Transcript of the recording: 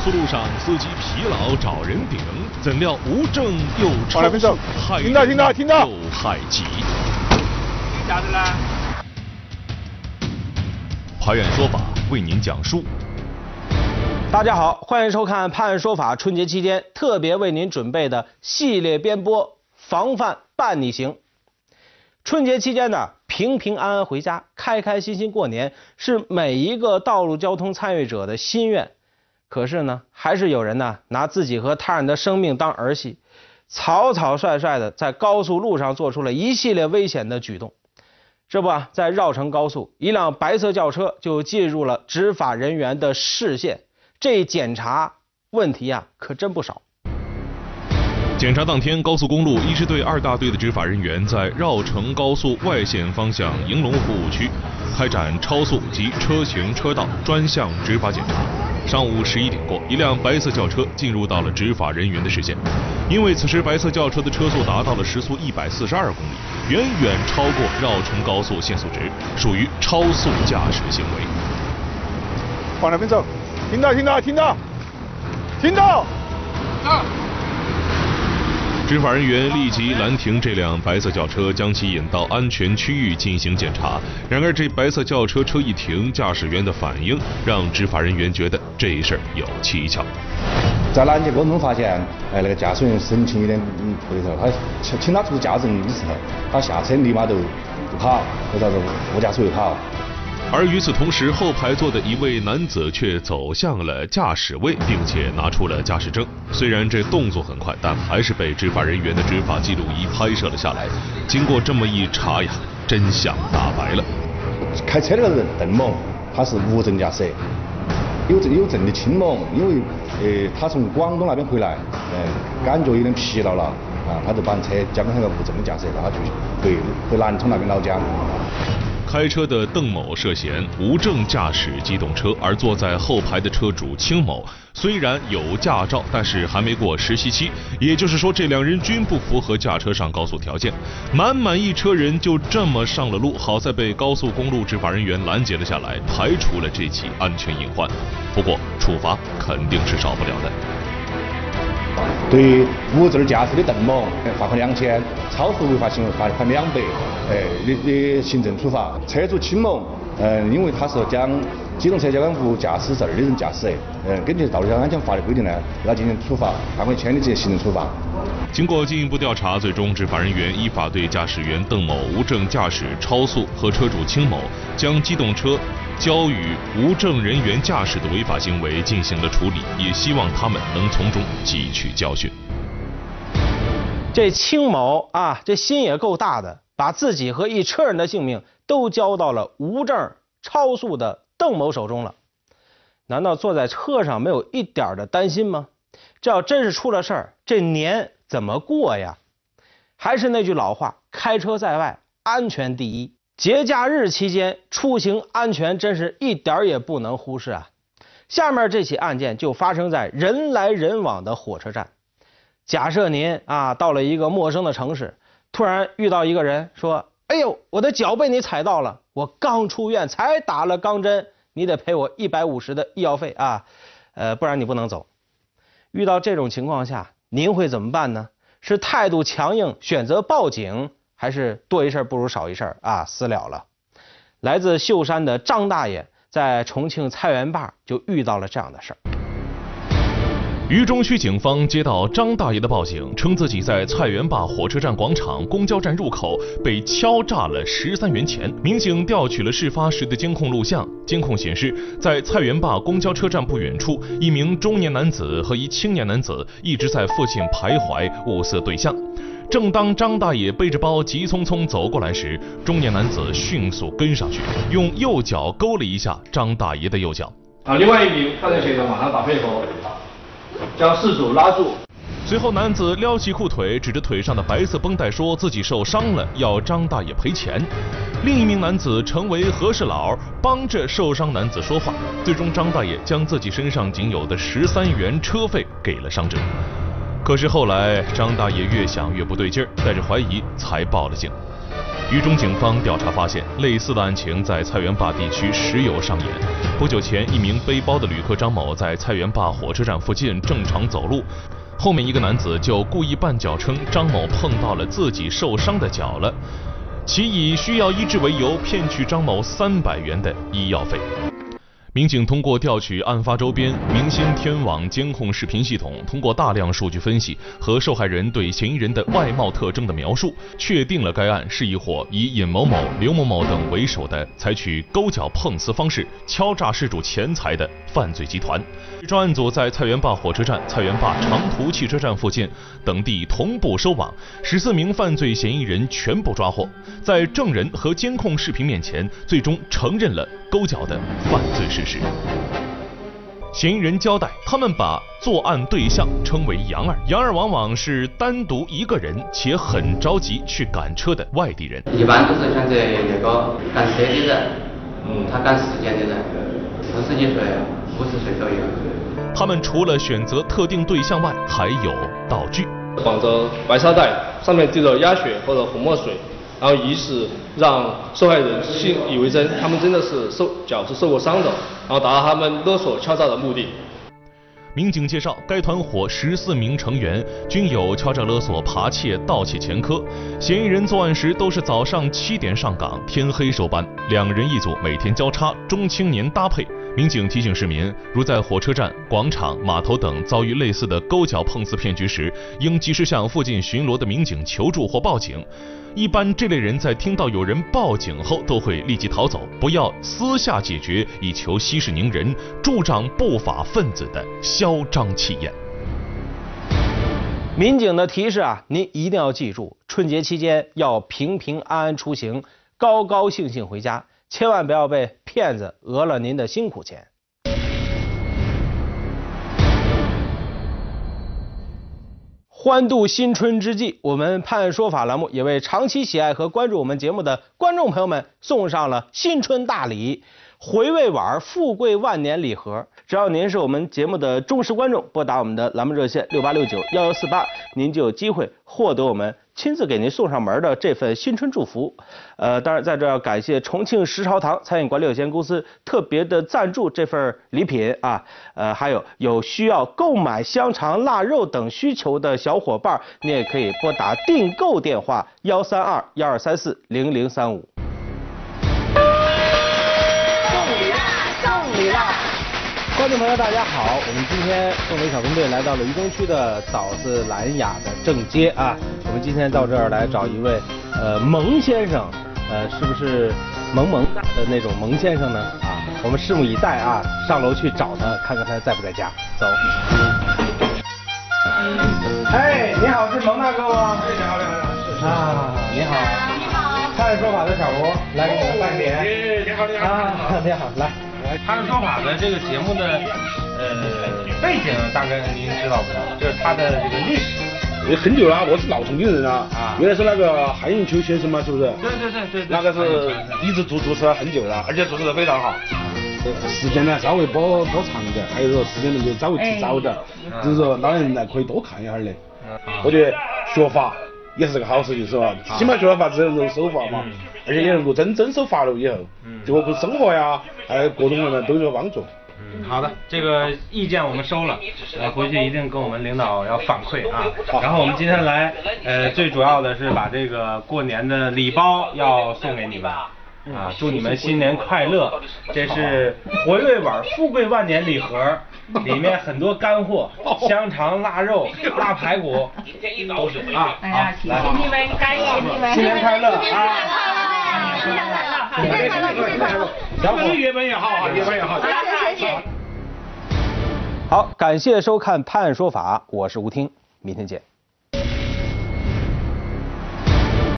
速路上，司机疲劳找人顶，怎料无证又超速，害听到听到听到又害己。咋的啦？拍案说法为您讲述。大家好，欢迎收看《判案说法》春节期间特别为您准备的系列编播，防范伴你行。春节期间呢，平平安安回家，开开心心过年，是每一个道路交通参与者的心愿。可是呢，还是有人呢拿自己和他人的生命当儿戏，草草率率的在高速路上做出了一系列危险的举动。这不啊，在绕城高速，一辆白色轿车就进入了执法人员的视线。这检查问题啊，可真不少。检查当天，高速公路一支队二大队的执法人员在绕城高速外线方向迎龙服务区开展超速及车行车道专项执法检查。上午十一点过，一辆白色轿车进入到了执法人员的视线，因为此时白色轿车的车速达到了时速一百四十二公里，远远超过绕城高速限速值，属于超速驾驶行为。往那边走，听到听到听到听到。啊！执法人员立即拦停这辆白色轿车，将其引到安全区域进行检查。然而，这白色轿车车一停，驾驶员的反应让执法人员觉得这事儿有蹊跷。在拦截过程中发现，哎，那个驾驶员神情有点不对头，他请请他出驾驶证的时候，他下车立马就就跑，或者是副驾驶位跑。而与此同时，后排座的一位男子却走向了驾驶位，并且拿出了驾驶证。虽然这动作很快，但还是被执法人员的执法记录仪拍摄了下来。经过这么一查呀，真相大白了。开车那个人邓某，他是无证驾驶，有证有证的青某，因为呃他从广东那边回来，呃感觉有点疲劳了，啊他就把车交给那个无证的驾驶，让他去回回南充那边老家。开车的邓某涉嫌无证驾驶机动车，而坐在后排的车主青某虽然有驾照，但是还没过实习期，也就是说这两人均不符合驾车上高速条件。满满一车人就这么上了路，好在被高速公路执法人员拦截了下来，排除了这起安全隐患。不过处罚肯定是少不了的。对无证驾驶的邓某罚款两千，超速违法行为罚款两百，哎的的行政处罚。车主青某，嗯，因为他是将机动车交给无驾驶证的人驾驶，嗯，根据道路交通安全法的规定呢，对他进行处罚，罚款一千的这些行政处罚。经过进一步调查，最终执法人员依法对驾驶员邓某无证驾驶超速和车主青某将机动车交予无证人员驾驶的违法行为进行了处理，也希望他们能从中汲取教训。这青某啊，这心也够大的，把自己和一车人的性命都交到了无证超速的邓某手中了。难道坐在车上没有一点的担心吗？这要真是出了事儿，这年怎么过呀？还是那句老话，开车在外，安全第一。节假日期间出行安全真是一点也不能忽视啊！下面这起案件就发生在人来人往的火车站。假设您啊到了一个陌生的城市，突然遇到一个人说：“哎呦，我的脚被你踩到了，我刚出院才打了钢针，你得赔我一百五十的医药费啊，呃，不然你不能走。”遇到这种情况下，您会怎么办呢？是态度强硬，选择报警，还是多一事不如少一事啊？私了了。来自秀山的张大爷在重庆菜园坝就遇到了这样的事儿。渝中区警方接到张大爷的报警，称自己在菜园坝火车站广场公交站入口被敲诈了十三元钱。民警调取了事发时的监控录像，监控显示，在菜园坝公交车站不远处，一名中年男子和一青年男子一直在附近徘徊，物色对象。正当张大爷背着包急匆匆走过来时，中年男子迅速跟上去，用右脚勾了一下张大爷的右脚。啊，另外一名犯罪嫌疑人马上打配合，将事主拉住。随后，男子撩起裤腿，指着腿上的白色绷带，说自己受伤了，要张大爷赔钱。另一名男子成为和事佬，帮着受伤男子说话。最终，张大爷将自己身上仅有的十三元车费给了伤者。可是后来，张大爷越想越不对劲儿，带着怀疑才报了警。渝中警方调查发现，类似的案情在菜园坝地区时有上演。不久前，一名背包的旅客张某在菜园坝火车站附近正常走路，后面一个男子就故意绊脚，称张某碰到了自己受伤的脚了，其以需要医治为由，骗取张某三百元的医药费。民警通过调取案发周边明星天网监控视频系统，通过大量数据分析和受害人对嫌疑人的外貌特征的描述，确定了该案是一伙以尹某某、刘某某等为首的采取勾脚碰瓷方式敲诈事主钱财的犯罪集团。专案组在菜园坝火车站、菜园坝长途汽车站附近等地同步收网，十四名犯罪嫌疑人全部抓获，在证人和监控视频面前，最终承认了勾脚的犯罪事实。嫌疑人交代，他们把作案对象称为杨二，杨二往往是单独一个人且很着急去赶车的外地人。一般都是选择那个赶车的人，嗯，他赶时间的人，四十几岁、五十岁左右。他们除了选择特定对象外，还有道具，绑着白沙袋，上面滴着鸭血或者红墨水。然后以此让受害人信以为真，他们真的是受脚是受过伤的，然后达到他们勒索敲诈的目的。民警介绍，该团伙十四名成员均有敲诈勒索、扒窃、盗窃前科，嫌疑人作案时都是早上七点上岗，天黑收班，两人一组，每天交叉，中青年搭配。民警提醒市民，如在火车站、广场、码头等遭遇类似的勾脚碰瓷骗局时，应及时向附近巡逻的民警求助或报警。一般这类人在听到有人报警后，都会立即逃走，不要私下解决，以求息事宁人，助长不法分子的嚣张气焰。民警的提示啊，您一定要记住，春节期间要平平安安出行，高高兴兴回家。千万不要被骗子讹了您的辛苦钱。欢度新春之际，我们判案说法栏目也为长期喜爱和关注我们节目的观众朋友们送上了新春大礼——回味碗富贵万年礼盒。只要您是我们节目的忠实观众，拨打我们的栏目热线六八六九幺幺四八，您就有机会获得我们。亲自给您送上门的这份新春祝福，呃，当然在这要感谢重庆石朝堂餐饮管理有限公司特别的赞助这份礼品啊，呃，还有有需要购买香肠、腊肉等需求的小伙伴，你也可以拨打订购电话幺三二幺二三四零零三五。观众朋友，大家好！我们今天凤尾小分队来到了渝中区的枣子兰雅的正街啊。我们今天到这儿来找一位呃蒙先生，呃，是不是萌萌哒的那种蒙先生呢？啊，我们拭目以待啊！上楼去找他，看看他在不在家。走。哎，你好，是蒙大哥吗？哎，你好，你好，啊，你好。你好。探案说法的小吴，来给我们拜年。你好，你好。啊，你好，来。他的说法呢这个节目的呃背景大概您知道不？就是他的这个历史。也很久了，我是老重庆人啊。啊。原来是那个韩永秋先生嘛，是不是？对对对对。那个是一直主主持了很久了，而且主持的非常好。时间呢稍微播播长一点，还有说时间能够稍微提早点，就是说老年人呢可以多看一下的。我觉得学法也是个好事情，是吧？起码学了法之后能守法嘛。而且也能够遵遵守法律以后，对我们生活呀，还有各种方面都有帮助。嗯，好的，这个意见我们收了，呃，回去一定跟我们领导要反馈啊。然后我们今天来，呃，最主要的是把这个过年的礼包要送给你们，啊，祝你们新年快乐。这是回味碗富贵万年礼盒，里面很多干货，香肠、腊肉、腊排骨都是啊。好，来，谢谢你们，感谢你们，新年快乐啊！新年快乐，新年快乐，新年快乐！小伙越奔越好啊，越奔越好！谢谢谢谢。好，感谢收看《判案说法》，我是吴听，明天见。